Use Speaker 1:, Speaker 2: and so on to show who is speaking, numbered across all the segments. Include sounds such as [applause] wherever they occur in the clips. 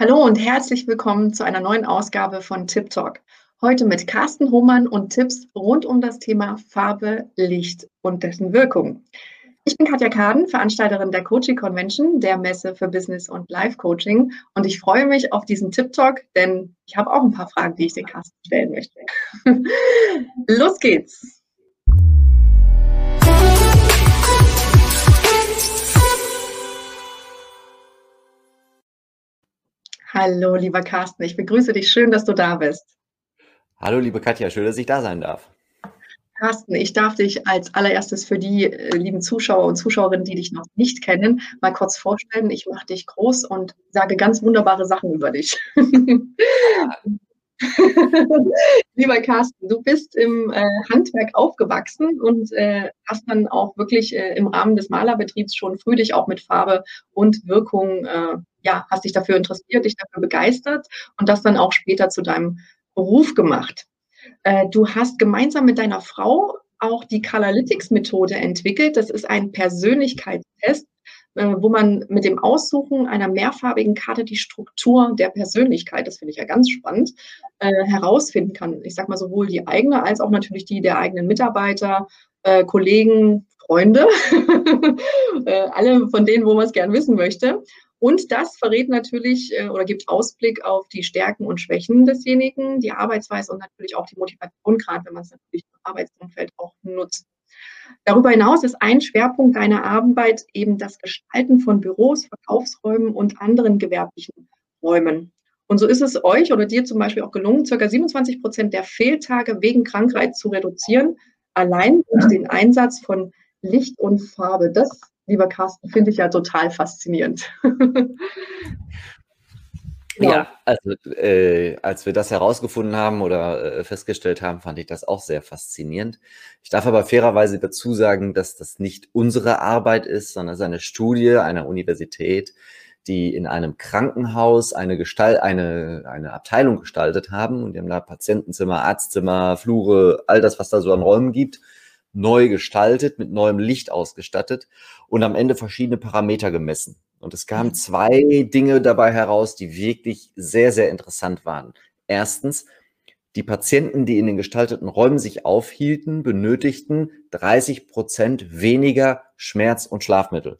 Speaker 1: Hallo und herzlich willkommen zu einer neuen Ausgabe von Tip Talk. Heute mit Carsten Hohmann und Tipps rund um das Thema Farbe, Licht und dessen Wirkung. Ich bin Katja Kaden, Veranstalterin der Coaching Convention, der Messe für Business und Life Coaching. Und ich freue mich auf diesen Tip Talk, denn ich habe auch ein paar Fragen, die ich den Carsten stellen möchte. [laughs] Los geht's! Hallo, lieber Carsten, ich begrüße dich. Schön, dass du da bist.
Speaker 2: Hallo, liebe Katja, schön, dass ich da sein darf.
Speaker 1: Carsten, ich darf dich als allererstes für die äh, lieben Zuschauer und Zuschauerinnen, die dich noch nicht kennen, mal kurz vorstellen. Ich mache dich groß und sage ganz wunderbare Sachen über dich. [laughs] Lieber Carsten, du bist im äh, Handwerk aufgewachsen und äh, hast dann auch wirklich äh, im Rahmen des Malerbetriebs schon früh dich auch mit Farbe und Wirkung, äh, ja, hast dich dafür interessiert, dich dafür begeistert und das dann auch später zu deinem Beruf gemacht. Äh, du hast gemeinsam mit deiner Frau auch die Colorlytics-Methode entwickelt. Das ist ein Persönlichkeitstest, äh, wo man mit dem Aussuchen einer mehrfarbigen Karte die Struktur der Persönlichkeit, das finde ich ja ganz spannend, äh, herausfinden kann. Ich sage mal sowohl die eigene als auch natürlich die der eigenen Mitarbeiter, Kollegen, Freunde, [laughs] alle von denen, wo man es gern wissen möchte. Und das verrät natürlich äh, oder gibt Ausblick auf die Stärken und Schwächen desjenigen, die Arbeitsweise und natürlich auch die Motivation, gerade wenn man es natürlich im Arbeitsumfeld auch nutzt. Darüber hinaus ist ein Schwerpunkt deiner Arbeit eben das Gestalten von Büros, Verkaufsräumen und anderen gewerblichen Räumen. Und so ist es euch oder dir zum Beispiel auch gelungen, ca. 27 Prozent der Fehltage wegen Krankheit zu reduzieren, allein durch den Einsatz von Licht und Farbe. Das, lieber Carsten, finde ich ja total faszinierend.
Speaker 2: Ja, also äh, als wir das herausgefunden haben oder äh, festgestellt haben, fand ich das auch sehr faszinierend. Ich darf aber fairerweise dazu sagen, dass das nicht unsere Arbeit ist, sondern es ist eine Studie einer Universität, die in einem Krankenhaus eine, Gestalt, eine, eine Abteilung gestaltet haben und die haben da Patientenzimmer, Arztzimmer, Flure, all das, was da so an Räumen gibt, neu gestaltet, mit neuem Licht ausgestattet und am Ende verschiedene Parameter gemessen. Und es kamen mhm. zwei Dinge dabei heraus, die wirklich sehr, sehr interessant waren. Erstens, die Patienten, die in den gestalteten Räumen sich aufhielten, benötigten 30 Prozent weniger Schmerz- und Schlafmittel.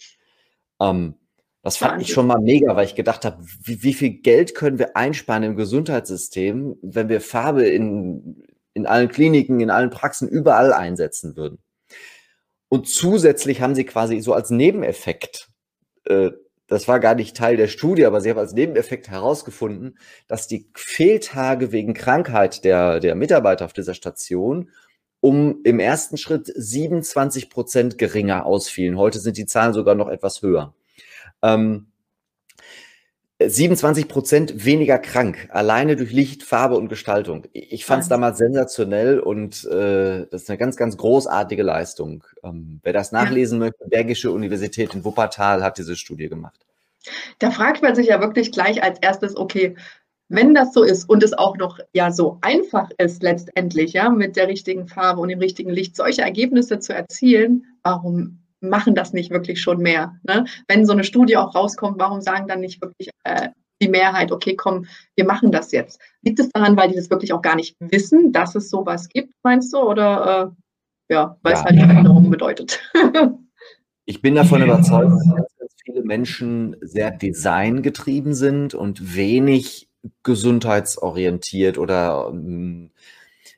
Speaker 2: Ähm, das fand ich schon mal mega, weil ich gedacht habe, wie, wie, viel Geld können wir einsparen im Gesundheitssystem, wenn wir Farbe in, in allen Kliniken, in allen Praxen, überall einsetzen würden. Und zusätzlich haben sie quasi so als Nebeneffekt äh, das war gar nicht Teil der Studie, aber sie haben als Nebeneffekt herausgefunden, dass die Fehltage wegen Krankheit der, der Mitarbeiter auf dieser Station um im ersten Schritt 27 Prozent geringer ausfielen. Heute sind die Zahlen sogar noch etwas höher. Ähm, 27 Prozent weniger krank, alleine durch Licht, Farbe und Gestaltung. Ich fand es damals sensationell und äh, das ist eine ganz, ganz großartige Leistung. Ähm, wer das nachlesen ja. möchte, Bergische Universität in Wuppertal hat diese Studie gemacht.
Speaker 1: Da fragt man sich ja wirklich gleich als erstes, okay, wenn das so ist und es auch noch ja so einfach ist letztendlich, ja, mit der richtigen Farbe und dem richtigen Licht solche Ergebnisse zu erzielen, warum machen das nicht wirklich schon mehr. Ne? Wenn so eine Studie auch rauskommt, warum sagen dann nicht wirklich äh, die Mehrheit, okay, komm, wir machen das jetzt? Liegt es daran, weil die das wirklich auch gar nicht wissen, dass es sowas gibt, meinst du? Oder äh, ja, weil ja. es halt Veränderungen bedeutet? [laughs]
Speaker 2: ich bin davon überzeugt, dass viele Menschen sehr designgetrieben sind und wenig gesundheitsorientiert oder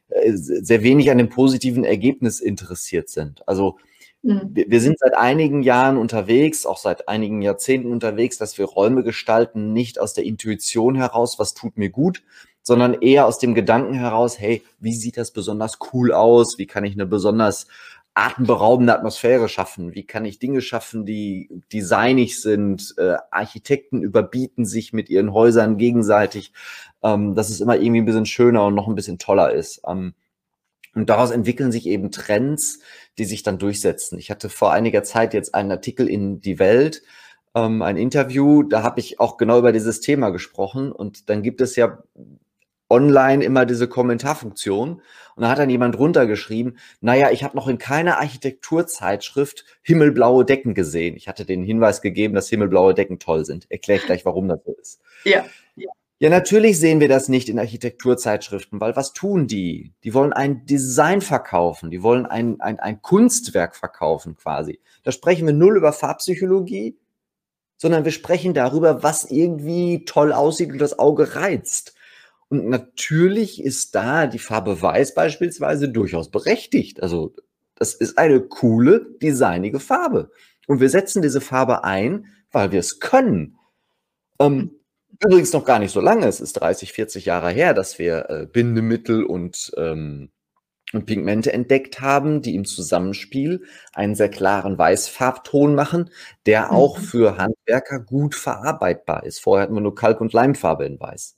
Speaker 2: äh, sehr wenig an dem positiven Ergebnis interessiert sind. Also Mhm. Wir, sind seit einigen Jahren unterwegs, auch seit einigen Jahrzehnten unterwegs, dass wir Räume gestalten, nicht aus der Intuition heraus, was tut mir gut, sondern eher aus dem Gedanken heraus, hey, wie sieht das besonders cool aus? Wie kann ich eine besonders atemberaubende Atmosphäre schaffen? Wie kann ich Dinge schaffen, die designig sind? Äh, Architekten überbieten sich mit ihren Häusern gegenseitig, ähm, dass es immer irgendwie ein bisschen schöner und noch ein bisschen toller ist. Ähm, und daraus entwickeln sich eben Trends, die sich dann durchsetzen. Ich hatte vor einiger Zeit jetzt einen Artikel in Die Welt, ähm, ein Interview, da habe ich auch genau über dieses Thema gesprochen. Und dann gibt es ja online immer diese Kommentarfunktion. Und da hat dann jemand runtergeschrieben, naja, ich habe noch in keiner Architekturzeitschrift himmelblaue Decken gesehen. Ich hatte den Hinweis gegeben, dass himmelblaue Decken toll sind. Erkläre ich gleich, warum das so ist.
Speaker 1: Ja. ja.
Speaker 2: Ja, natürlich sehen wir das nicht in Architekturzeitschriften, weil was tun die? Die wollen ein Design verkaufen, die wollen ein, ein, ein Kunstwerk verkaufen quasi. Da sprechen wir null über Farbpsychologie, sondern wir sprechen darüber, was irgendwie toll aussieht und das Auge reizt. Und natürlich ist da die Farbe Weiß beispielsweise durchaus berechtigt. Also das ist eine coole, designige Farbe. Und wir setzen diese Farbe ein, weil wir es können. Ähm, Übrigens noch gar nicht so lange, es ist 30, 40 Jahre her, dass wir äh, Bindemittel und, ähm, und Pigmente entdeckt haben, die im Zusammenspiel einen sehr klaren Weißfarbton machen, der mhm. auch für Handwerker gut verarbeitbar ist. Vorher hatten wir nur Kalk- und Leimfarbe in Weiß.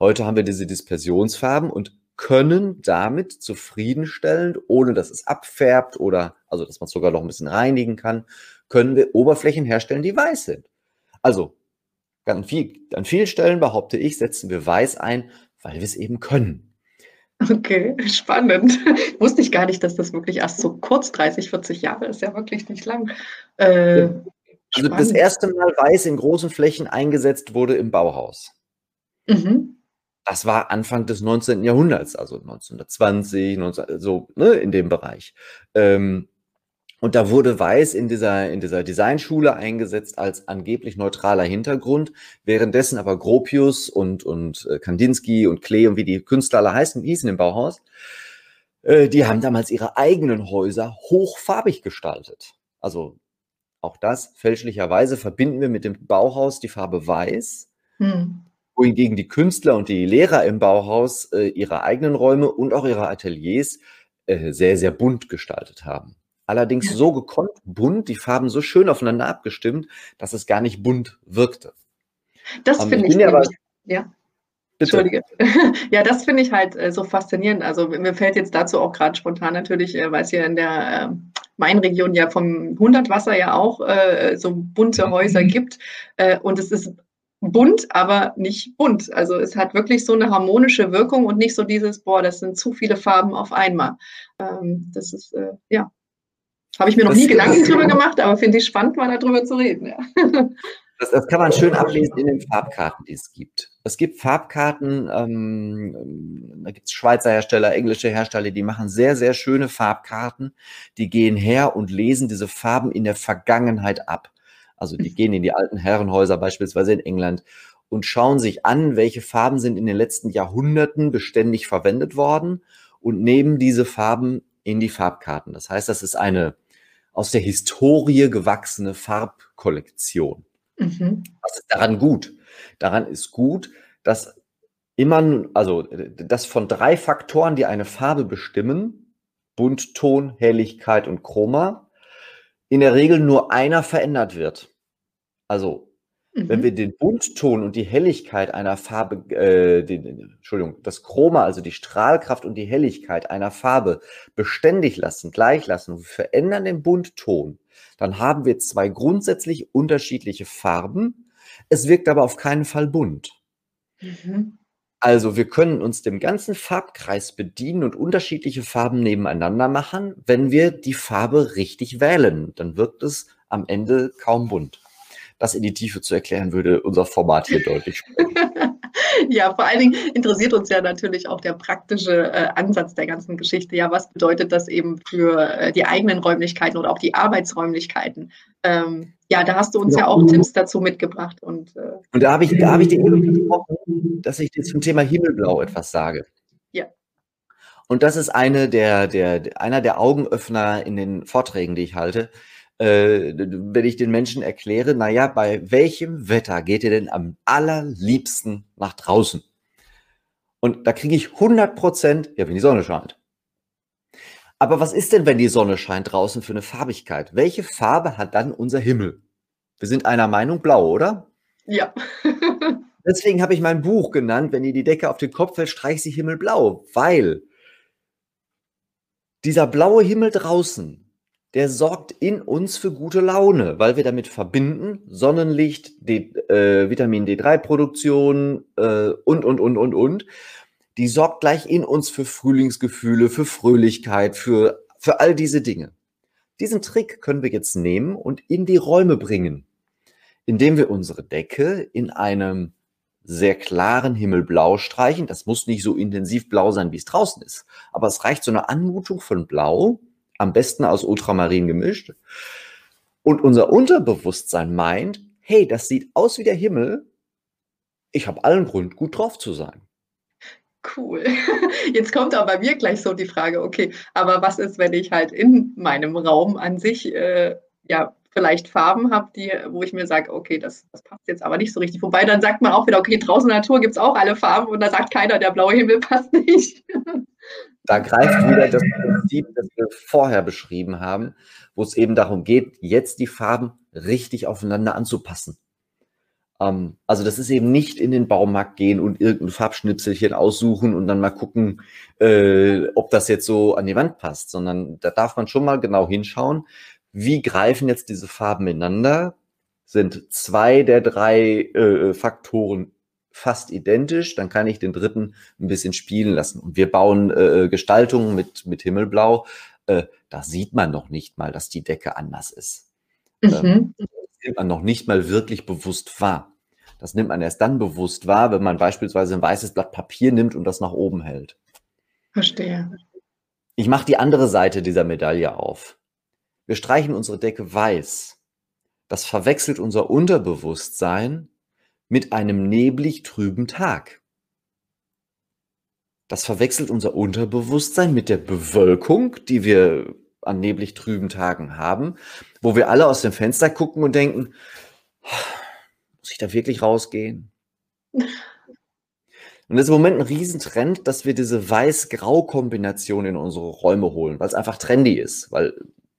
Speaker 2: Heute haben wir diese Dispersionsfarben und können damit zufriedenstellend, ohne dass es abfärbt oder also dass man es sogar noch ein bisschen reinigen kann, können wir Oberflächen herstellen, die weiß sind. Also an, viel, an vielen Stellen, behaupte ich, setzen wir weiß ein, weil wir es eben können.
Speaker 1: Okay, spannend. [laughs] Wusste ich gar nicht, dass das wirklich erst so kurz 30, 40 Jahre ist. Ja, wirklich nicht lang.
Speaker 2: Äh, ja. Also das erste Mal weiß in großen Flächen eingesetzt wurde im Bauhaus. Mhm. Das war Anfang des 19. Jahrhunderts, also 1920, 19, so ne, in dem Bereich. Ähm, und da wurde Weiß in dieser, in dieser Designschule eingesetzt als angeblich neutraler Hintergrund, währenddessen aber Gropius und, und äh, Kandinsky und Klee und wie die Künstler alle heißen, hießen im Bauhaus, äh, die haben damals ihre eigenen Häuser hochfarbig gestaltet. Also auch das fälschlicherweise verbinden wir mit dem Bauhaus die Farbe Weiß, hm. wohingegen die Künstler und die Lehrer im Bauhaus äh, ihre eigenen Räume und auch ihre Ateliers äh, sehr, sehr bunt gestaltet haben. Allerdings so gekonnt bunt, die Farben so schön aufeinander abgestimmt, dass es gar nicht bunt wirkte.
Speaker 1: Das ähm, finde ich, ja, aber, ja. Entschuldige. [laughs] ja, das finde ich halt äh, so faszinierend. Also mir fällt jetzt dazu auch gerade spontan natürlich, äh, weil es hier in der äh, Mainregion ja vom Hundertwasser ja auch äh, so bunte mhm. Häuser gibt. Äh, und es ist bunt, aber nicht bunt. Also es hat wirklich so eine harmonische Wirkung und nicht so dieses, boah, das sind zu viele Farben auf einmal. Ähm, das ist, äh, ja, habe ich mir noch das, nie Gedanken drüber gemacht, aber finde ich spannend, mal darüber zu reden. Ja.
Speaker 2: Das, das, kann man schön ablesen in den Farbkarten, die es gibt. Es gibt Farbkarten, ähm, da gibt es Schweizer Hersteller, englische Hersteller, die machen sehr, sehr schöne Farbkarten. Die gehen her und lesen diese Farben in der Vergangenheit ab. Also die gehen in die alten Herrenhäuser, beispielsweise in England, und schauen sich an, welche Farben sind in den letzten Jahrhunderten beständig verwendet worden und nehmen diese Farben in die Farbkarten. Das heißt, das ist eine aus der Historie gewachsene Farbkollektion. Mhm. Was ist daran gut? Daran ist gut, dass immer, also dass von drei Faktoren, die eine Farbe bestimmen, Bunt, Ton, Helligkeit und Chroma, in der Regel nur einer verändert wird. Also Mhm. Wenn wir den Buntton und die Helligkeit einer Farbe, äh, den, Entschuldigung, das Chroma, also die Strahlkraft und die Helligkeit einer Farbe beständig lassen, gleich lassen und wir verändern den Buntton, dann haben wir zwei grundsätzlich unterschiedliche Farben. Es wirkt aber auf keinen Fall bunt. Mhm. Also wir können uns dem ganzen Farbkreis bedienen und unterschiedliche Farben nebeneinander machen, wenn wir die Farbe richtig wählen. Dann wirkt es am Ende kaum bunt das in die Tiefe zu erklären, würde unser Format hier deutlich sprechen. [laughs]
Speaker 1: ja, vor allen Dingen interessiert uns ja natürlich auch der praktische äh, Ansatz der ganzen Geschichte. Ja, was bedeutet das eben für äh, die eigenen Räumlichkeiten oder auch die Arbeitsräumlichkeiten? Ähm, ja, da hast du uns ja, ja auch Tipps dazu mitgebracht. Und,
Speaker 2: äh, und da habe ich, da hab ich dir gesprochen, dass ich dir zum Thema Himmelblau etwas sage.
Speaker 1: Ja.
Speaker 2: Und das ist eine der, der, einer der Augenöffner in den Vorträgen, die ich halte äh, wenn ich den Menschen erkläre, naja, bei welchem Wetter geht ihr denn am allerliebsten nach draußen? Und da kriege ich 100 Prozent, ja, wenn die Sonne scheint. Aber was ist denn, wenn die Sonne scheint draußen für eine Farbigkeit? Welche Farbe hat dann unser Himmel? Wir sind einer Meinung blau, oder?
Speaker 1: Ja. [laughs]
Speaker 2: Deswegen habe ich mein Buch genannt, wenn dir die Decke auf den Kopf fällt, streich sie himmelblau, weil dieser blaue Himmel draußen der sorgt in uns für gute Laune, weil wir damit verbinden Sonnenlicht, D, äh, Vitamin D3-Produktion äh, und, und, und, und, und. die sorgt gleich in uns für Frühlingsgefühle, für Fröhlichkeit, für, für all diese Dinge. Diesen Trick können wir jetzt nehmen und in die Räume bringen, indem wir unsere Decke in einem sehr klaren Himmelblau streichen. Das muss nicht so intensiv blau sein, wie es draußen ist. Aber es reicht so eine Anmutung von Blau, am besten aus Ultramarin gemischt. Und unser Unterbewusstsein meint, hey, das sieht aus wie der Himmel. Ich habe allen Grund, gut drauf zu sein.
Speaker 1: Cool. [laughs] Jetzt kommt aber bei mir gleich so die Frage, okay, aber was ist, wenn ich halt in meinem Raum an sich äh, ja vielleicht Farben habe, die, wo ich mir sage, okay, das, das passt jetzt aber nicht so richtig. Wobei dann sagt man auch wieder, okay, draußen in der Natur gibt es auch alle Farben und da sagt keiner, der blaue Himmel passt nicht. [laughs]
Speaker 2: Da greift wieder das Prinzip, das wir vorher beschrieben haben, wo es eben darum geht, jetzt die Farben richtig aufeinander anzupassen. Ähm, also das ist eben nicht in den Baumarkt gehen und irgendein Farbschnipselchen aussuchen und dann mal gucken, äh, ob das jetzt so an die Wand passt, sondern da darf man schon mal genau hinschauen, wie greifen jetzt diese Farben ineinander? Sind zwei der drei äh, Faktoren fast identisch, dann kann ich den dritten ein bisschen spielen lassen. Und wir bauen äh, Gestaltungen mit, mit Himmelblau. Äh, da sieht man noch nicht mal, dass die Decke anders ist. Mhm. Ähm, das nimmt man noch nicht mal wirklich bewusst wahr. Das nimmt man erst dann bewusst wahr, wenn man beispielsweise ein weißes Blatt Papier nimmt und das nach oben hält.
Speaker 1: Verstehe.
Speaker 2: Ich mache die andere Seite dieser Medaille auf. Wir streichen unsere Decke weiß. Das verwechselt unser Unterbewusstsein mit einem neblig trüben Tag. Das verwechselt unser Unterbewusstsein mit der Bewölkung, die wir an neblig trüben Tagen haben, wo wir alle aus dem Fenster gucken und denken, muss ich da wirklich rausgehen? Und das ist im Moment ein Riesentrend, dass wir diese Weiß-Grau-Kombination in unsere Räume holen, weil es einfach trendy ist, weil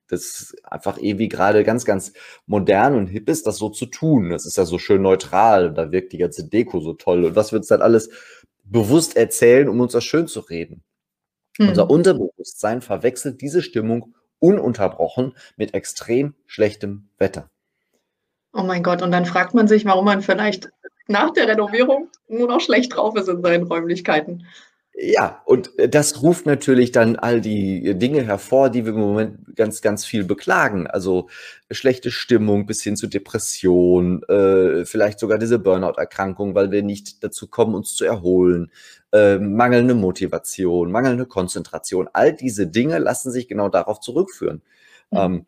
Speaker 2: das einfach irgendwie gerade ganz, ganz modern und hip ist, das so zu tun. Das ist ja so schön neutral, da wirkt die ganze Deko so toll. Und was wir uns dann alles bewusst erzählen, um uns das schön zu reden. Hm. Unser Unterbewusstsein verwechselt diese Stimmung ununterbrochen mit extrem schlechtem Wetter.
Speaker 1: Oh mein Gott, und dann fragt man sich, warum man vielleicht nach der Renovierung nur noch schlecht drauf ist in seinen Räumlichkeiten.
Speaker 2: Ja, und äh, das ruft natürlich dann all die äh, Dinge hervor, die wir im Moment ganz, ganz viel beklagen. Also schlechte Stimmung bis hin zu Depression, äh, vielleicht sogar diese Burnout-Erkrankung, weil wir nicht dazu kommen, uns zu erholen, äh, mangelnde Motivation, mangelnde Konzentration. All diese Dinge lassen sich genau darauf zurückführen. Mhm. Ähm,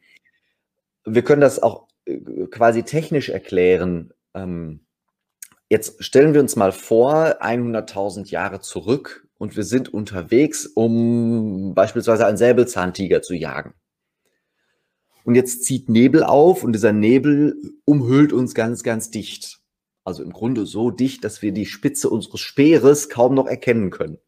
Speaker 2: wir können das auch äh, quasi technisch erklären. Ähm, Jetzt stellen wir uns mal vor, 100.000 Jahre zurück und wir sind unterwegs, um beispielsweise einen Säbelzahntiger zu jagen. Und jetzt zieht Nebel auf und dieser Nebel umhüllt uns ganz, ganz dicht. Also im Grunde so dicht, dass wir die Spitze unseres Speeres kaum noch erkennen können.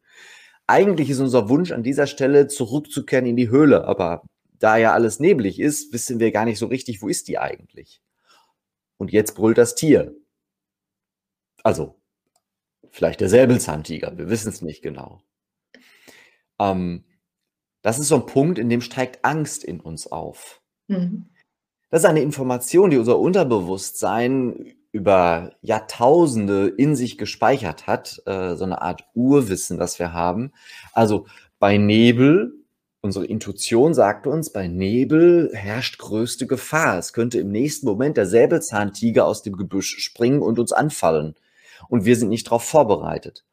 Speaker 2: Eigentlich ist unser Wunsch an dieser Stelle zurückzukehren in die Höhle, aber da ja alles neblig ist, wissen wir gar nicht so richtig, wo ist die eigentlich. Und jetzt brüllt das Tier. Also Vielleicht der Säbelzahntiger, wir wissen es nicht genau. Ähm, das ist so ein Punkt, in dem steigt Angst in uns auf. Mhm. Das ist eine Information, die unser Unterbewusstsein über Jahrtausende in sich gespeichert hat, äh, so eine Art Urwissen, das wir haben. Also bei Nebel, unsere Intuition sagt uns, bei Nebel herrscht größte Gefahr. Es könnte im nächsten Moment der Säbelzahntiger aus dem Gebüsch springen und uns anfallen und wir sind nicht darauf vorbereitet.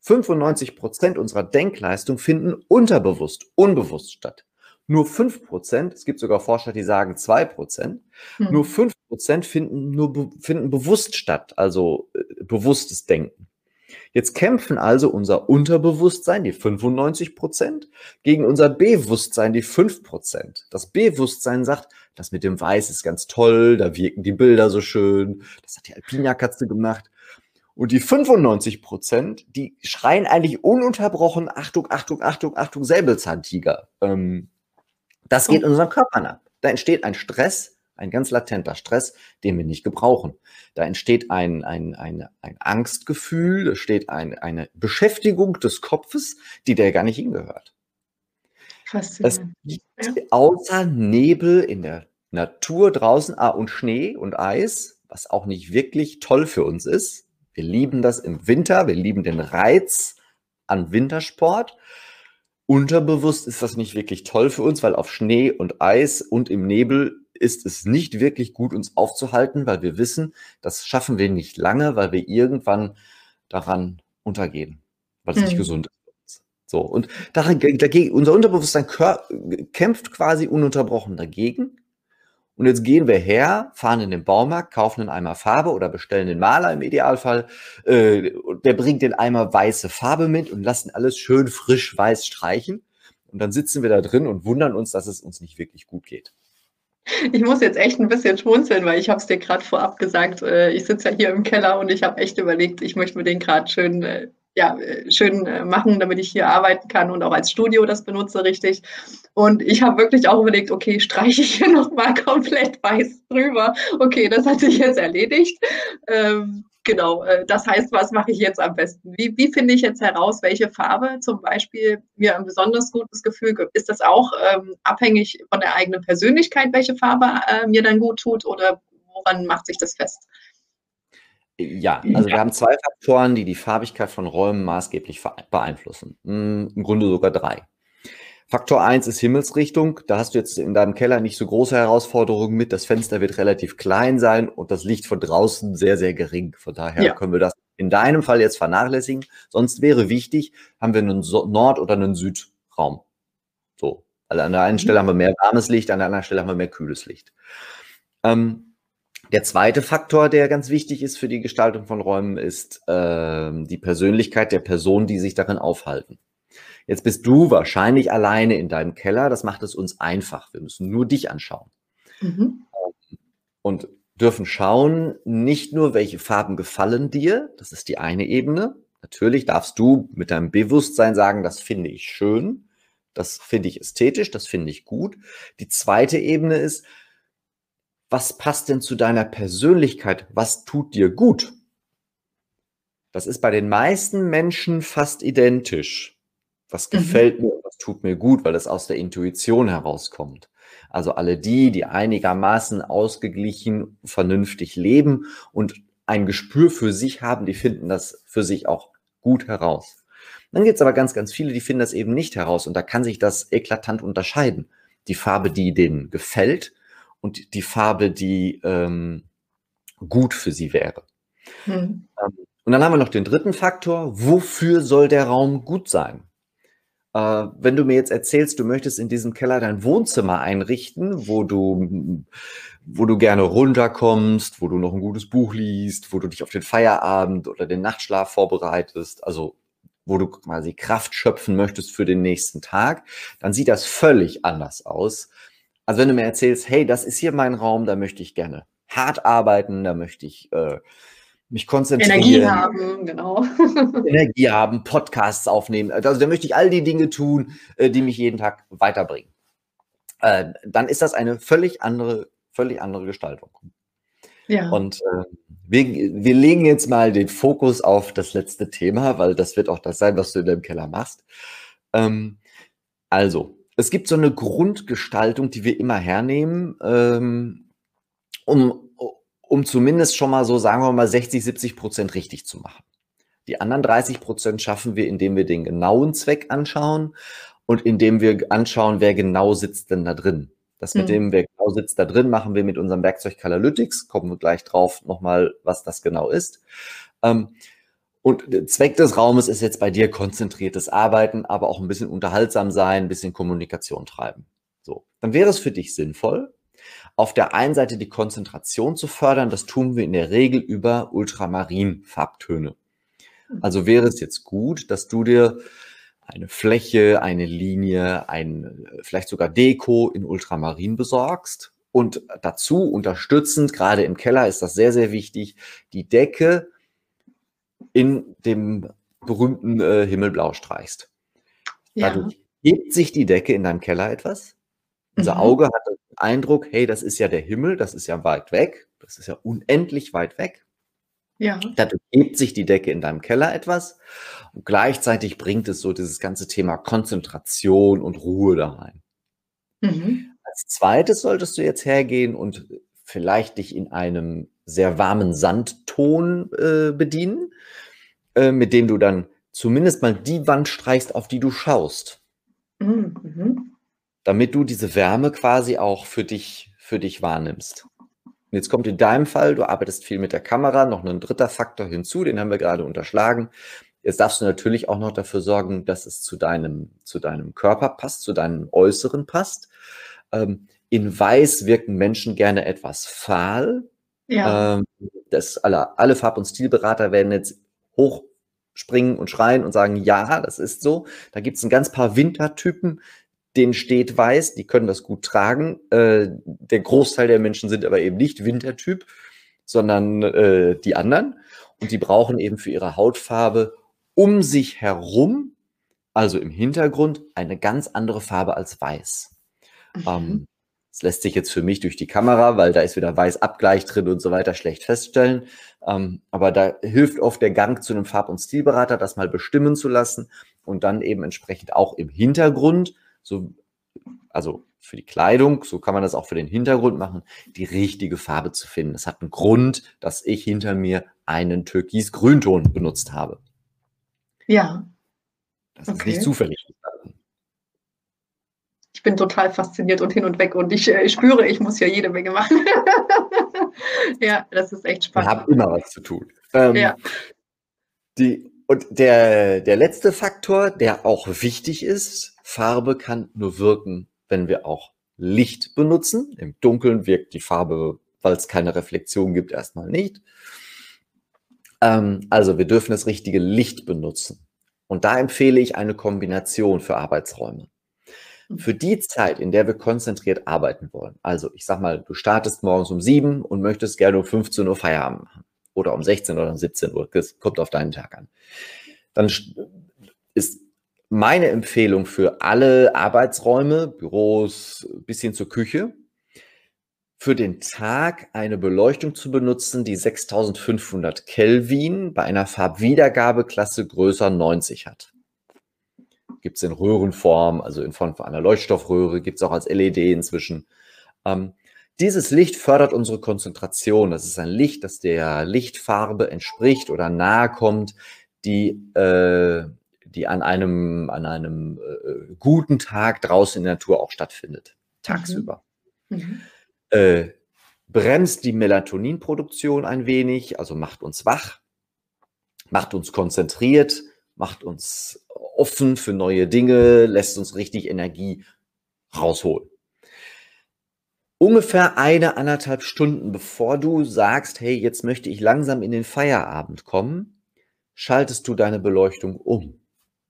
Speaker 2: 95 Prozent unserer Denkleistung finden unterbewusst, unbewusst statt. Nur 5 Prozent, es gibt sogar Forscher, die sagen 2 Prozent, hm. nur 5 Prozent finden, nur finden bewusst statt, also äh, bewusstes Denken. Jetzt kämpfen also unser Unterbewusstsein, die 95 Prozent, gegen unser Bewusstsein, die 5 Prozent. Das Bewusstsein sagt, das mit dem Weiß ist ganz toll, da wirken die Bilder so schön, das hat die Alpina-Katze gemacht. Und die 95 Prozent, die schreien eigentlich ununterbrochen, Achtung, Achtung, Achtung, Achtung, Säbelzahntiger. Ähm, das geht in unseren Körpern ab. Da entsteht ein Stress, ein ganz latenter Stress, den wir nicht gebrauchen. Da entsteht ein, ein, ein, ein Angstgefühl, da steht ein, eine Beschäftigung des Kopfes, die der gar nicht hingehört. Es gibt außer Nebel in der Natur draußen ah, und Schnee und Eis, was auch nicht wirklich toll für uns ist, wir lieben das im Winter, wir lieben den Reiz an Wintersport. Unterbewusst ist das nicht wirklich toll für uns, weil auf Schnee und Eis und im Nebel ist es nicht wirklich gut, uns aufzuhalten, weil wir wissen, das schaffen wir nicht lange, weil wir irgendwann daran untergehen, weil es mhm. nicht gesund ist. So, und daran, dagegen, unser Unterbewusstsein kämpft quasi ununterbrochen dagegen. Und jetzt gehen wir her, fahren in den Baumarkt, kaufen einen Eimer Farbe oder bestellen den Maler im Idealfall. Äh, der bringt den Eimer weiße Farbe mit und lassen alles schön frisch weiß streichen. Und dann sitzen wir da drin und wundern uns, dass es uns nicht wirklich gut geht.
Speaker 1: Ich muss jetzt echt ein bisschen schmunzeln, weil ich habe es dir gerade vorab gesagt. Äh, ich sitze ja hier im Keller und ich habe echt überlegt, ich möchte mir den gerade schön, äh, ja, äh, schön machen, damit ich hier arbeiten kann und auch als Studio das benutze richtig. Und ich habe wirklich auch überlegt, okay, streiche ich hier [laughs] nochmal komplett weiß drüber. Okay, das hat sich jetzt erledigt. Ähm, genau, äh, das heißt, was mache ich jetzt am besten? Wie, wie finde ich jetzt heraus, welche Farbe zum Beispiel mir ein besonders gutes Gefühl gibt? Ist das auch ähm, abhängig von der eigenen Persönlichkeit, welche Farbe äh, mir dann gut tut oder woran macht sich das fest?
Speaker 2: Ja, also wir haben zwei Faktoren, die die Farbigkeit von Räumen maßgeblich beeinflussen. Hm, Im Grunde sogar drei. Faktor 1 ist Himmelsrichtung. Da hast du jetzt in deinem Keller nicht so große Herausforderungen mit. Das Fenster wird relativ klein sein und das Licht von draußen sehr, sehr gering. Von daher ja. können wir das in deinem Fall jetzt vernachlässigen. Sonst wäre wichtig, haben wir einen Nord- oder einen Südraum. So. Also an der einen mhm. Stelle haben wir mehr warmes Licht, an der anderen Stelle haben wir mehr kühles Licht. Ähm, der zweite Faktor, der ganz wichtig ist für die Gestaltung von Räumen, ist äh, die Persönlichkeit der Personen, die sich darin aufhalten. Jetzt bist du wahrscheinlich alleine in deinem Keller. Das macht es uns einfach. Wir müssen nur dich anschauen. Mhm. Und dürfen schauen, nicht nur, welche Farben gefallen dir. Das ist die eine Ebene. Natürlich darfst du mit deinem Bewusstsein sagen, das finde ich schön. Das finde ich ästhetisch. Das finde ich gut. Die zweite Ebene ist, was passt denn zu deiner Persönlichkeit? Was tut dir gut? Das ist bei den meisten Menschen fast identisch was mhm. gefällt mhm. mir, was tut mir gut, weil es aus der Intuition herauskommt. Also alle die, die einigermaßen ausgeglichen, vernünftig leben und ein Gespür für sich haben, die finden das für sich auch gut heraus. Dann gibt es aber ganz, ganz viele, die finden das eben nicht heraus und da kann sich das eklatant unterscheiden. Die Farbe, die denen gefällt und die Farbe, die ähm, gut für sie wäre. Mhm. und dann haben wir noch den dritten Faktor, wofür soll der Raum gut sein? Äh, wenn du mir jetzt erzählst, du möchtest in diesem Keller dein Wohnzimmer einrichten, wo du, wo du gerne runterkommst, wo du noch ein gutes Buch liest, wo du dich auf den Feierabend oder den Nachtschlaf vorbereitest, also wo du quasi Kraft schöpfen möchtest für den nächsten Tag, dann sieht das völlig anders aus. Also wenn du mir erzählst, hey, das ist hier mein Raum, da möchte ich gerne hart arbeiten, da möchte ich äh, mich konzentrieren.
Speaker 1: Energie haben, genau. [laughs]
Speaker 2: Energie haben, Podcasts aufnehmen. Also da möchte ich all die Dinge tun, äh, die mich jeden Tag weiterbringen. Äh, dann ist das eine völlig andere, völlig andere Gestaltung. Ja. Und äh, wir, wir legen jetzt mal den Fokus auf das letzte Thema, weil das wird auch das sein, was du in deinem Keller machst. Ähm, also, es gibt so eine Grundgestaltung, die wir immer hernehmen, ähm, um um zumindest schon mal so, sagen wir mal, 60, 70 Prozent richtig zu machen. Die anderen 30 Prozent schaffen wir, indem wir den genauen Zweck anschauen und indem wir anschauen, wer genau sitzt denn da drin. Das mit mhm. dem, wer genau sitzt da drin, machen wir mit unserem Werkzeug Calalytics. Kommen wir gleich drauf nochmal, was das genau ist. Ähm, und der Zweck des Raumes ist jetzt bei dir konzentriertes Arbeiten, aber auch ein bisschen unterhaltsam sein, ein bisschen Kommunikation treiben. So. Dann wäre es für dich sinnvoll, auf der einen Seite die Konzentration zu fördern. Das tun wir in der Regel über Ultramarin-Farbtöne. Mhm. Also wäre es jetzt gut, dass du dir eine Fläche, eine Linie, ein, vielleicht sogar Deko in Ultramarin besorgst. Und dazu unterstützend, gerade im Keller ist das sehr, sehr wichtig, die Decke in dem berühmten äh, Himmelblau streichst. Ja. Dadurch hebt sich die Decke in deinem Keller etwas. Unser mhm. Auge hat den Eindruck, hey, das ist ja der Himmel, das ist ja weit weg, das ist ja unendlich weit weg. Ja. Dadurch hebt sich die Decke in deinem Keller etwas und gleichzeitig bringt es so dieses ganze Thema Konzentration und Ruhe da rein. Mhm. Als zweites solltest du jetzt hergehen und vielleicht dich in einem sehr warmen Sandton äh, bedienen, äh, mit dem du dann zumindest mal die Wand streichst, auf die du schaust. Mhm. mhm. Damit du diese Wärme quasi auch für dich, für dich wahrnimmst. Und jetzt kommt in deinem Fall, du arbeitest viel mit der Kamera, noch ein dritter Faktor hinzu, den haben wir gerade unterschlagen. Jetzt darfst du natürlich auch noch dafür sorgen, dass es zu deinem, zu deinem Körper passt, zu deinem Äußeren passt. Ähm, in Weiß wirken Menschen gerne etwas fahl. Ja. Ähm, das alle, alle Farb- und Stilberater werden jetzt hochspringen und schreien und sagen, ja, das ist so. Da gibt es ein ganz paar Wintertypen, denen steht weiß, die können das gut tragen. Äh, der Großteil der Menschen sind aber eben nicht Wintertyp, sondern äh, die anderen. Und die brauchen eben für ihre Hautfarbe um sich herum, also im Hintergrund, eine ganz andere Farbe als weiß. Mhm. Ähm, das lässt sich jetzt für mich durch die Kamera, weil da ist wieder Weißabgleich drin und so weiter, schlecht feststellen. Ähm, aber da hilft oft der Gang zu einem Farb- und Stilberater, das mal bestimmen zu lassen und dann eben entsprechend auch im Hintergrund, so, also für die Kleidung, so kann man das auch für den Hintergrund machen, die richtige Farbe zu finden. Das hat einen Grund, dass ich hinter mir einen Türkis-Grünton benutzt habe.
Speaker 1: Ja.
Speaker 2: Das okay. ist nicht zufällig
Speaker 1: ich bin total fasziniert und hin und weg und ich äh, spüre, ich muss ja jede Menge machen. [laughs] ja, das ist echt spannend.
Speaker 2: Wir haben immer was zu tun. Ähm, ja. Die, und der, der letzte Faktor, der auch wichtig ist, Farbe kann nur wirken, wenn wir auch Licht benutzen. Im Dunkeln wirkt die Farbe, weil es keine Reflexion gibt, erstmal nicht. Ähm, also wir dürfen das richtige Licht benutzen. Und da empfehle ich eine Kombination für Arbeitsräume. Für die Zeit, in der wir konzentriert arbeiten wollen, also ich sag mal, du startest morgens um sieben und möchtest gerne um 15 Uhr Feierabend machen. Oder um 16 oder um 17 Uhr, das kommt auf deinen Tag an, dann ist meine Empfehlung für alle Arbeitsräume, Büros bis hin zur Küche, für den Tag eine Beleuchtung zu benutzen, die 6500 Kelvin bei einer Farbwiedergabeklasse größer 90 hat gibt es in Röhrenform, also in Form von einer Leuchtstoffröhre, gibt es auch als LED inzwischen. Ähm, dieses Licht fördert unsere Konzentration. Das ist ein Licht, das der Lichtfarbe entspricht oder nahe kommt, die, äh, die an einem, an einem äh, guten Tag draußen in der Natur auch stattfindet, tagsüber. Mhm. Mhm. Äh, bremst die Melatoninproduktion ein wenig, also macht uns wach, macht uns konzentriert, macht uns offen für neue Dinge, lässt uns richtig Energie rausholen. Ungefähr eine, anderthalb Stunden bevor du sagst, hey, jetzt möchte ich langsam in den Feierabend kommen, schaltest du deine Beleuchtung um.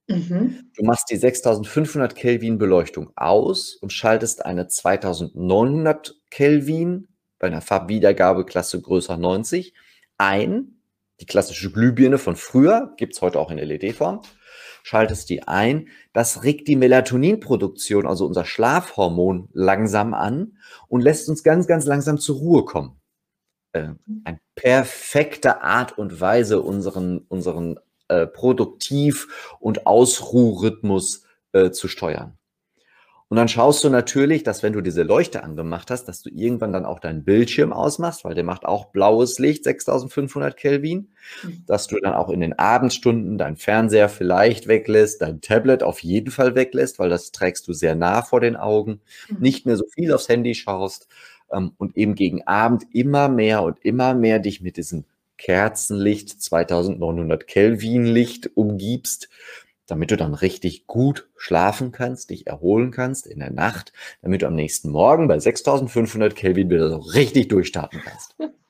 Speaker 2: Mhm. Du machst die 6500 Kelvin Beleuchtung aus und schaltest eine 2900 Kelvin bei einer Farbwiedergabeklasse größer 90 ein. Die klassische Glühbirne von früher gibt es heute auch in LED-Form schaltest die ein. Das regt die Melatoninproduktion, also unser Schlafhormon, langsam an und lässt uns ganz, ganz langsam zur Ruhe kommen. Äh, eine perfekte Art und Weise, unseren, unseren äh, Produktiv- und Ausruhrhythmus äh, zu steuern. Und dann schaust du natürlich, dass wenn du diese Leuchte angemacht hast, dass du irgendwann dann auch deinen Bildschirm ausmachst, weil der macht auch blaues Licht, 6500 Kelvin, mhm. dass du dann auch in den Abendstunden deinen Fernseher vielleicht weglässt, dein Tablet auf jeden Fall weglässt, weil das trägst du sehr nah vor den Augen, mhm. nicht mehr so viel aufs Handy schaust ähm, und eben gegen Abend immer mehr und immer mehr dich mit diesem Kerzenlicht, 2900 Kelvin Licht umgibst, damit du dann richtig gut schlafen kannst, dich erholen kannst in der Nacht, damit du am nächsten Morgen bei 6500 Kelvin wieder so richtig durchstarten kannst. [laughs]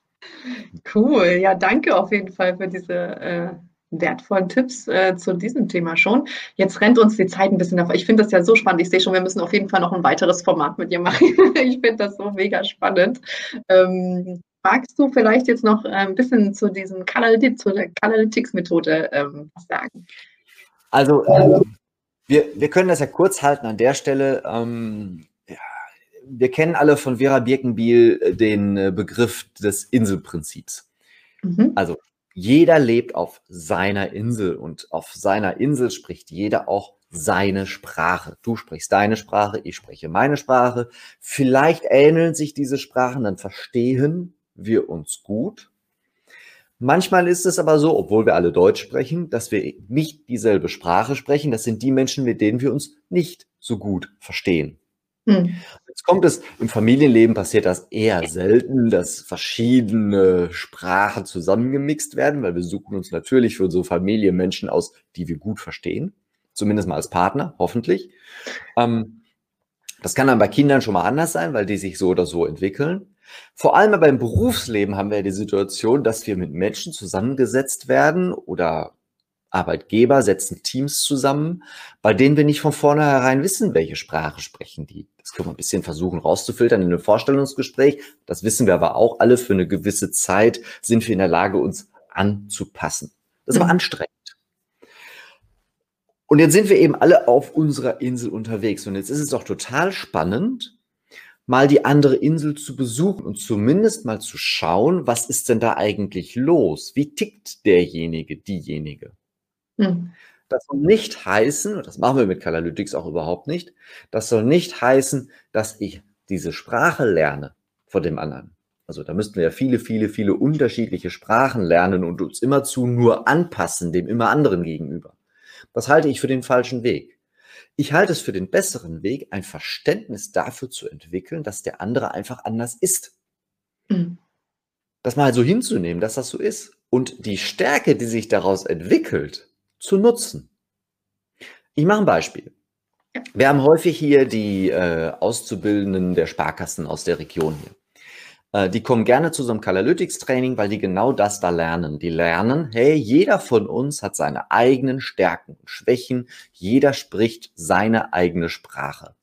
Speaker 1: Cool, ja, danke auf jeden Fall für diese äh, wertvollen Tipps äh, zu diesem Thema schon. Jetzt rennt uns die Zeit ein bisschen davor. Ich finde das ja so spannend. Ich sehe schon, wir müssen auf jeden Fall noch ein weiteres Format mit dir machen. [laughs] ich finde das so mega spannend. Ähm, magst du vielleicht jetzt noch ein bisschen zu diesem Canalytics-Methode ähm, was sagen?
Speaker 2: Also, wir, wir können das ja kurz halten an der Stelle. Ähm, ja, wir kennen alle von Vera Birkenbiel äh, den äh, Begriff des Inselprinzips. Mhm. Also, jeder lebt auf seiner Insel und auf seiner Insel spricht jeder auch seine Sprache. Du sprichst deine Sprache, ich spreche meine Sprache. Vielleicht ähneln sich diese Sprachen, dann verstehen wir uns gut. Manchmal ist es aber so, obwohl wir alle Deutsch sprechen, dass wir nicht dieselbe Sprache sprechen. Das sind die Menschen, mit denen wir uns nicht so gut verstehen. Hm. Jetzt kommt es, im Familienleben passiert das eher selten, dass verschiedene Sprachen zusammengemixt werden, weil wir suchen uns natürlich für unsere Familie Menschen aus, die wir gut verstehen. Zumindest mal als Partner, hoffentlich. Ähm, das kann dann bei Kindern schon mal anders sein, weil die sich so oder so entwickeln. Vor allem aber im Berufsleben haben wir die Situation, dass wir mit Menschen zusammengesetzt werden oder Arbeitgeber setzen Teams zusammen, bei denen wir nicht von vornherein wissen, welche Sprache sprechen die. Das können wir ein bisschen versuchen rauszufiltern in einem Vorstellungsgespräch. Das wissen wir aber auch alle. Für eine gewisse Zeit sind wir in der Lage, uns anzupassen. Das ist aber mhm. anstrengend. Und jetzt sind wir eben alle auf unserer Insel unterwegs. Und jetzt ist es doch total spannend, mal die andere Insel zu besuchen und zumindest mal zu schauen, was ist denn da eigentlich los? Wie tickt derjenige, diejenige? Hm. Das soll nicht heißen, und das machen wir mit Kalalytics auch überhaupt nicht, das soll nicht heißen, dass ich diese Sprache lerne von dem anderen. Also da müssten wir ja viele, viele, viele unterschiedliche Sprachen lernen und uns immerzu nur anpassen dem immer anderen gegenüber. Das halte ich für den falschen Weg. Ich halte es für den besseren Weg, ein Verständnis dafür zu entwickeln, dass der andere einfach anders ist. Mhm. Das mal so hinzunehmen, dass das so ist. Und die Stärke, die sich daraus entwickelt, zu nutzen. Ich mache ein Beispiel. Wir haben häufig hier die äh, Auszubildenden der Sparkassen aus der Region hier. Äh, die kommen gerne zu so einem Kalalytics-Training, weil die genau das da lernen. Die lernen, hey, jeder von uns hat seine eigenen Stärken und Schwächen. Jeder spricht seine eigene Sprache.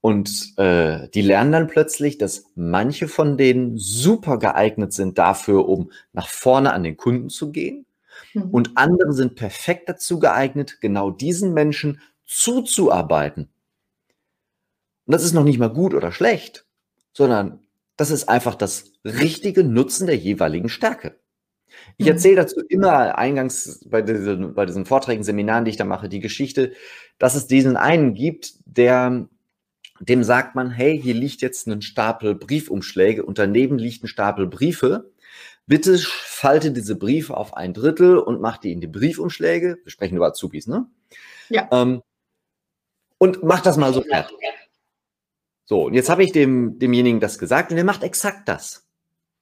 Speaker 2: Und äh, die lernen dann plötzlich, dass manche von denen super geeignet sind dafür, um nach vorne an den Kunden zu gehen. Mhm. Und andere sind perfekt dazu geeignet, genau diesen Menschen zuzuarbeiten. Und das ist noch nicht mal gut oder schlecht, sondern das ist einfach das richtige Nutzen der jeweiligen Stärke. Ich mhm. erzähle dazu immer eingangs bei diesen, bei diesen Vorträgen, Seminaren, die ich da mache, die Geschichte, dass es diesen einen gibt, der, dem sagt man, hey, hier liegt jetzt ein Stapel Briefumschläge und daneben liegt ein Stapel Briefe. Bitte falte diese Briefe auf ein Drittel und mach die in die Briefumschläge. Wir sprechen über Azubis, ne? Ja. Ähm, und mach das mal so fertig. So, und jetzt habe ich dem, demjenigen das gesagt und der macht exakt das.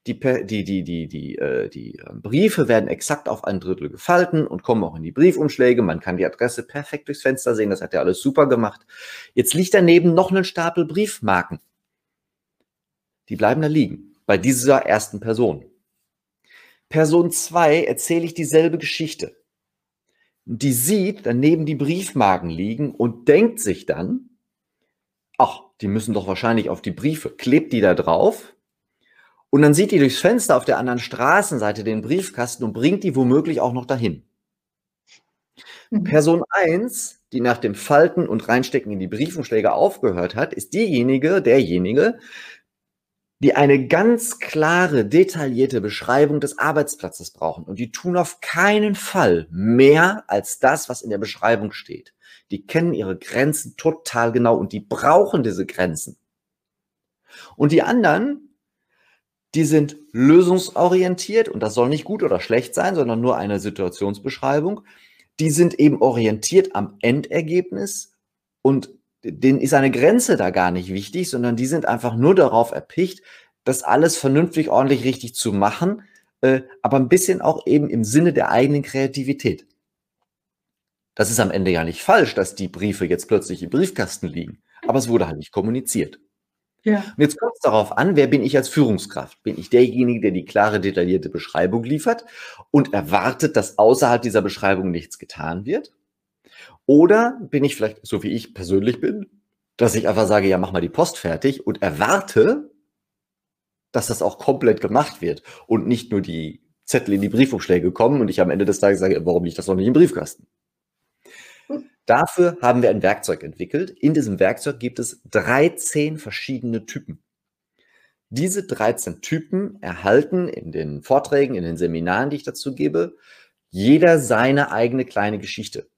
Speaker 2: Die, die, die, die, die, äh, die ähm, Briefe werden exakt auf ein Drittel gefalten und kommen auch in die Briefumschläge. Man kann die Adresse perfekt durchs Fenster sehen. Das hat er alles super gemacht. Jetzt liegt daneben noch ein Stapel Briefmarken. Die bleiben da liegen. Bei dieser ersten Person. Person 2 erzähle ich dieselbe Geschichte. Die sieht daneben die Briefmarken liegen und denkt sich dann, ach, die müssen doch wahrscheinlich auf die Briefe, klebt die da drauf und dann sieht die durchs Fenster auf der anderen Straßenseite den Briefkasten und bringt die womöglich auch noch dahin. Mhm. Person 1, die nach dem Falten und Reinstecken in die Briefumschläge aufgehört hat, ist diejenige, derjenige, die eine ganz klare, detaillierte Beschreibung des Arbeitsplatzes brauchen. Und die tun auf keinen Fall mehr als das, was in der Beschreibung steht. Die kennen ihre Grenzen total genau und die brauchen diese Grenzen. Und die anderen, die sind lösungsorientiert und das soll nicht gut oder schlecht sein, sondern nur eine Situationsbeschreibung. Die sind eben orientiert am Endergebnis und denen ist eine Grenze da gar nicht wichtig, sondern die sind einfach nur darauf erpicht, das alles vernünftig, ordentlich, richtig zu machen, äh, aber ein bisschen auch eben im Sinne der eigenen Kreativität. Das ist am Ende ja nicht falsch, dass die Briefe jetzt plötzlich im Briefkasten liegen, aber es wurde halt nicht kommuniziert. Ja. Und jetzt kommt es darauf an, wer bin ich als Führungskraft? Bin ich derjenige, der die klare, detaillierte Beschreibung liefert und erwartet, dass außerhalb dieser Beschreibung nichts getan wird? Oder bin ich vielleicht, so wie ich persönlich bin, dass ich einfach sage, ja, mach mal die Post fertig und erwarte, dass das auch komplett gemacht wird und nicht nur die Zettel in die Briefumschläge kommen und ich am Ende des Tages sage, warum liegt das noch nicht im Briefkasten? Dafür haben wir ein Werkzeug entwickelt. In diesem Werkzeug gibt es 13 verschiedene Typen. Diese 13 Typen erhalten in den Vorträgen, in den Seminaren, die ich dazu gebe, jeder seine eigene kleine Geschichte.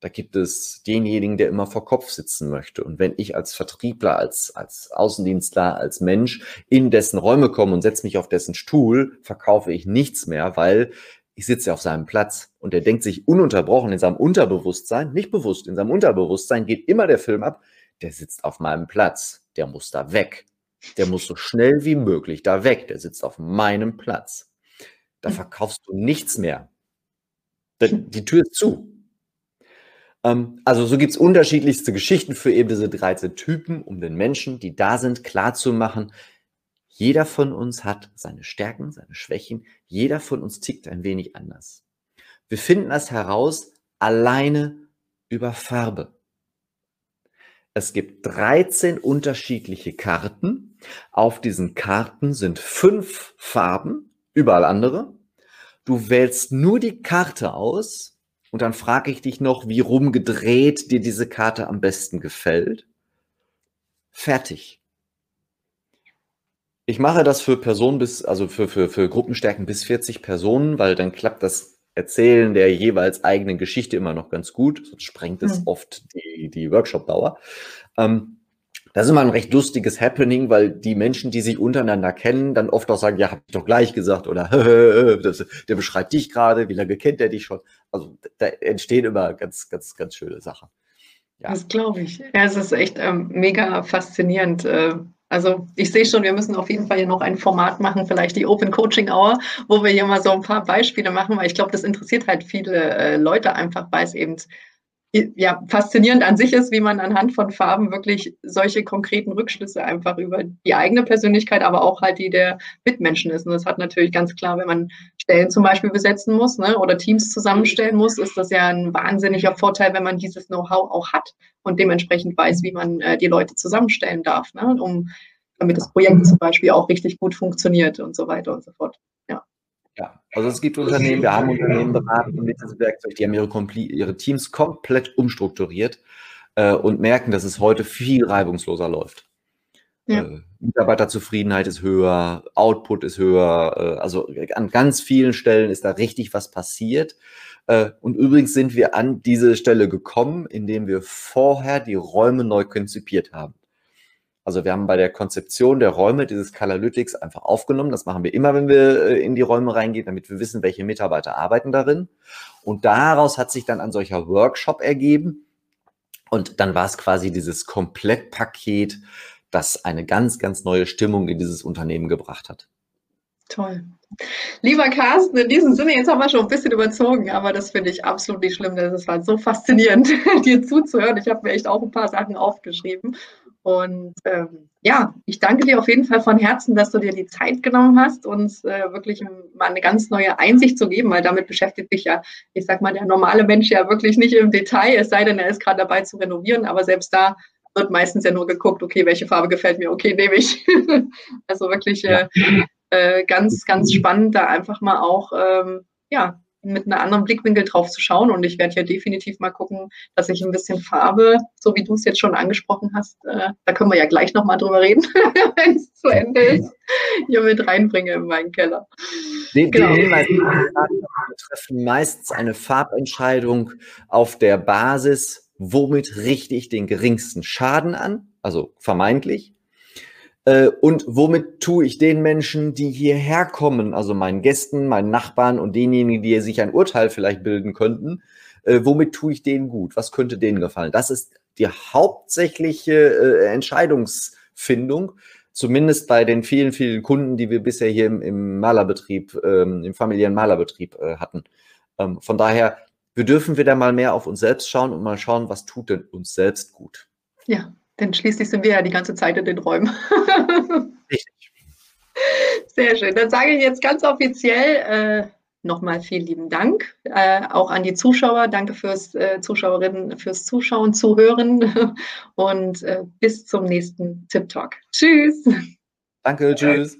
Speaker 2: Da gibt es denjenigen, der immer vor Kopf sitzen möchte. Und wenn ich als Vertriebler, als, als Außendienstler, als Mensch in dessen Räume komme und setze mich auf dessen Stuhl, verkaufe ich nichts mehr, weil ich sitze auf seinem Platz und er denkt sich ununterbrochen in seinem Unterbewusstsein, nicht bewusst, in seinem Unterbewusstsein geht immer der Film ab, der sitzt auf meinem Platz, der muss da weg. Der muss so schnell wie möglich da weg, der sitzt auf meinem Platz. Da verkaufst du nichts mehr. Die Tür ist zu. Ähm, also so gibt es unterschiedlichste Geschichten für eben diese 13 Typen, um den Menschen, die da sind, klarzumachen, jeder von uns hat seine Stärken, seine Schwächen, jeder von uns tickt ein wenig anders. Wir finden das heraus alleine über Farbe. Es gibt 13 unterschiedliche Karten. Auf diesen Karten sind fünf Farben, überall andere. Du wählst nur die Karte aus, und dann frage ich dich noch, wie rumgedreht dir diese Karte am besten gefällt. Fertig. Ich mache das für Personen bis, also für, für, für Gruppenstärken bis 40 Personen, weil dann klappt das Erzählen der jeweils eigenen Geschichte immer noch ganz gut. Sonst sprengt es mhm. oft die, die Workshop-Dauer. Ähm, das ist immer ein recht lustiges Happening, weil die Menschen, die sich untereinander kennen, dann oft auch sagen, ja, hab ich doch gleich gesagt oder [laughs] der beschreibt dich gerade, wie lange kennt er dich schon? Also da entstehen immer ganz, ganz, ganz schöne Sachen.
Speaker 1: Ja. Das glaube ich. Ja, es ist echt ähm, mega faszinierend. Äh, also ich sehe schon, wir müssen auf jeden Fall hier noch ein Format machen, vielleicht die Open Coaching Hour, wo wir hier mal so ein paar Beispiele machen, weil ich glaube, das interessiert halt viele äh, Leute einfach, weil es eben ja, faszinierend an sich ist, wie man anhand von Farben wirklich solche konkreten Rückschlüsse einfach über die eigene Persönlichkeit, aber auch halt die der Mitmenschen ist. Und das hat natürlich ganz klar, wenn man Stellen zum Beispiel besetzen muss ne, oder Teams zusammenstellen muss, ist das ja ein wahnsinniger Vorteil, wenn man dieses Know-how auch hat und dementsprechend weiß, wie man äh, die Leute zusammenstellen darf, ne, um damit das Projekt zum Beispiel auch richtig gut funktioniert und so weiter und so fort.
Speaker 2: Ja, also es gibt Unternehmen, wir haben Unternehmen beraten mit diesem Werkzeug, die haben ihre, ihre Teams komplett umstrukturiert äh, und merken, dass es heute viel reibungsloser läuft. Ja. Äh, Mitarbeiterzufriedenheit ist höher, Output ist höher, äh, also an ganz vielen Stellen ist da richtig was passiert. Äh, und übrigens sind wir an diese Stelle gekommen, indem wir vorher die Räume neu konzipiert haben. Also wir haben bei der Konzeption der Räume dieses Calalytics einfach aufgenommen. Das machen wir immer, wenn wir äh, in die Räume reingehen, damit wir wissen, welche Mitarbeiter arbeiten darin. Und daraus hat sich dann ein solcher Workshop ergeben. Und dann war es quasi dieses Komplettpaket, das eine ganz, ganz neue Stimmung in dieses Unternehmen gebracht hat.
Speaker 1: Toll. Lieber Carsten, in diesem Sinne, jetzt haben wir schon ein bisschen überzogen, aber das finde ich absolut nicht schlimm. Das ist halt so faszinierend, [laughs] dir zuzuhören. Ich habe mir echt auch ein paar Sachen aufgeschrieben. Und ähm, ja, ich danke dir auf jeden Fall von Herzen, dass du dir die Zeit genommen hast, uns äh, wirklich mal eine ganz neue Einsicht zu geben, weil damit beschäftigt sich ja, ich sag mal, der normale Mensch ja wirklich nicht im Detail, es sei denn, er ist gerade dabei zu renovieren, aber selbst da wird meistens ja nur geguckt, okay, welche Farbe gefällt mir, okay, nehme ich. [laughs] also wirklich äh, äh, ganz, ganz spannend, da einfach mal auch ähm, ja, mit einem anderen Blickwinkel drauf zu schauen. Und ich werde hier definitiv mal gucken, dass ich ein bisschen Farbe, so wie du es jetzt schon angesprochen hast, äh, da können wir ja gleich nochmal drüber reden, [laughs] wenn es zu Ende ist, hier mit reinbringe in meinen Keller.
Speaker 2: Den, genau. den Hinweis, wir treffen meistens eine Farbentscheidung auf der Basis, womit richte ich den geringsten Schaden an, also vermeintlich, äh, und womit tue ich den Menschen, die hierher kommen, also meinen Gästen, meinen Nachbarn und denjenigen, die sich ein Urteil vielleicht bilden könnten, äh, womit tue ich denen gut? Was könnte denen gefallen? Das ist die hauptsächliche äh, Entscheidungsfindung, zumindest bei den vielen, vielen Kunden, die wir bisher hier im, im Malerbetrieb, ähm, im familiären Malerbetrieb äh, hatten. Ähm, von daher, wir dürfen wieder mal mehr auf uns selbst schauen und mal schauen, was tut denn uns selbst gut.
Speaker 1: Ja, denn schließlich sind wir ja die ganze Zeit in den Räumen. Richtig. Sehr schön. Dann sage ich jetzt ganz offiziell äh, nochmal vielen lieben Dank. Äh, auch an die Zuschauer. Danke fürs äh, Zuschauerinnen, fürs Zuschauen, Zuhören [laughs] und äh, bis zum nächsten Tip Talk. Tschüss.
Speaker 2: Danke, tschüss.